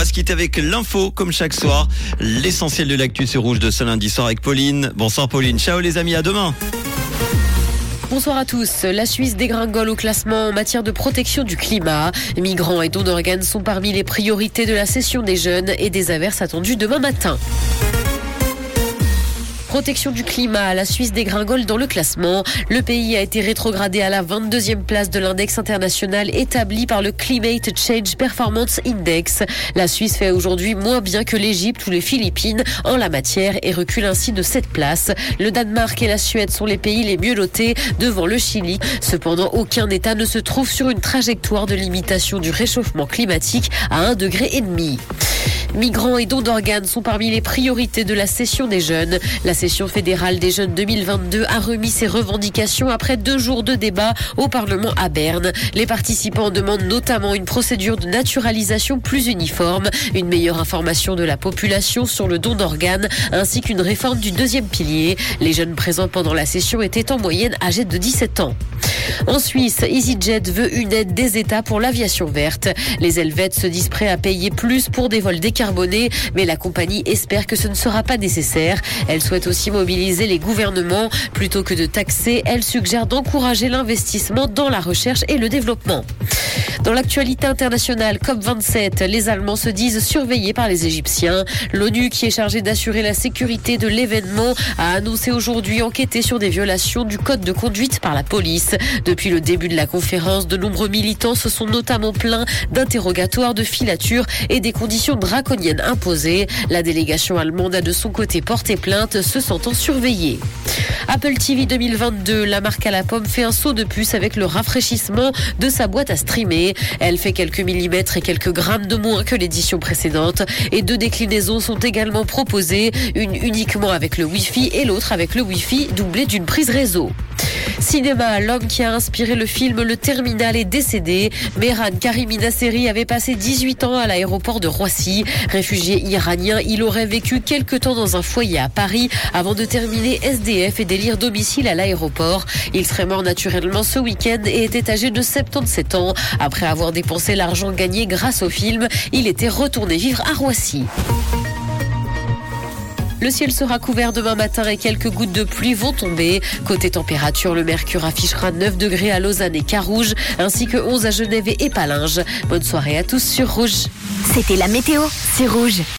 va se quitter avec l'info, comme chaque soir. L'essentiel de l'actu sur Rouge de ce lundi soir avec Pauline. Bonsoir Pauline. Ciao les amis, à demain. Bonsoir à tous. La Suisse dégringole au classement en matière de protection du climat. Migrants et dons d'organes sont parmi les priorités de la session des jeunes et des averses attendues demain matin. Protection du climat, la Suisse dégringole dans le classement. Le pays a été rétrogradé à la 22e place de l'index international établi par le Climate Change Performance Index. La Suisse fait aujourd'hui moins bien que l'Égypte ou les Philippines en la matière et recule ainsi de 7 places. Le Danemark et la Suède sont les pays les mieux notés devant le Chili. Cependant, aucun État ne se trouve sur une trajectoire de limitation du réchauffement climatique à 1,5 degré. Migrants et dons d'organes sont parmi les priorités de la session des jeunes. Session fédérale des jeunes 2022 a remis ses revendications après deux jours de débat au Parlement à Berne. Les participants demandent notamment une procédure de naturalisation plus uniforme, une meilleure information de la population sur le don d'organes, ainsi qu'une réforme du deuxième pilier. Les jeunes présents pendant la session étaient en moyenne âgés de 17 ans. En Suisse, EasyJet veut une aide des États pour l'aviation verte. Les Helvètes se disent prêts à payer plus pour des vols décarbonés, mais la compagnie espère que ce ne sera pas nécessaire. Elle souhaite aussi mobiliser les gouvernements. Plutôt que de taxer, elle suggère d'encourager l'investissement dans la recherche et le développement. Dans l'actualité internationale, COP27, les Allemands se disent surveillés par les Égyptiens. L'ONU, qui est chargée d'assurer la sécurité de l'événement, a annoncé aujourd'hui enquêter sur des violations du code de conduite par la police. Depuis le début de la conférence, de nombreux militants se sont notamment plaints d'interrogatoires, de filatures et des conditions draconiennes imposées. La délégation allemande a de son côté porté plainte, se sentant surveillée. Apple TV 2022, la marque à la pomme fait un saut de puce avec le rafraîchissement de sa boîte à streamer. Elle fait quelques millimètres et quelques grammes de moins que l'édition précédente. Et deux déclinaisons sont également proposées, une uniquement avec le Wi-Fi et l'autre avec le Wi-Fi doublé d'une prise réseau. Cinéma, l'homme qui a inspiré le film Le Terminal est décédé. Mehran Karimi Nasseri avait passé 18 ans à l'aéroport de Roissy. Réfugié iranien, il aurait vécu quelques temps dans un foyer à Paris avant de terminer SDF et délire domicile à l'aéroport. Il serait mort naturellement ce week-end et était âgé de 77 ans. Après avoir dépensé l'argent gagné grâce au film, il était retourné vivre à Roissy. Le ciel sera couvert demain matin et quelques gouttes de pluie vont tomber. Côté température, le mercure affichera 9 degrés à Lausanne et Carouge, ainsi que 11 à Genève et Palinges. Bonne soirée à tous sur Rouge. C'était la météo, c'est Rouge.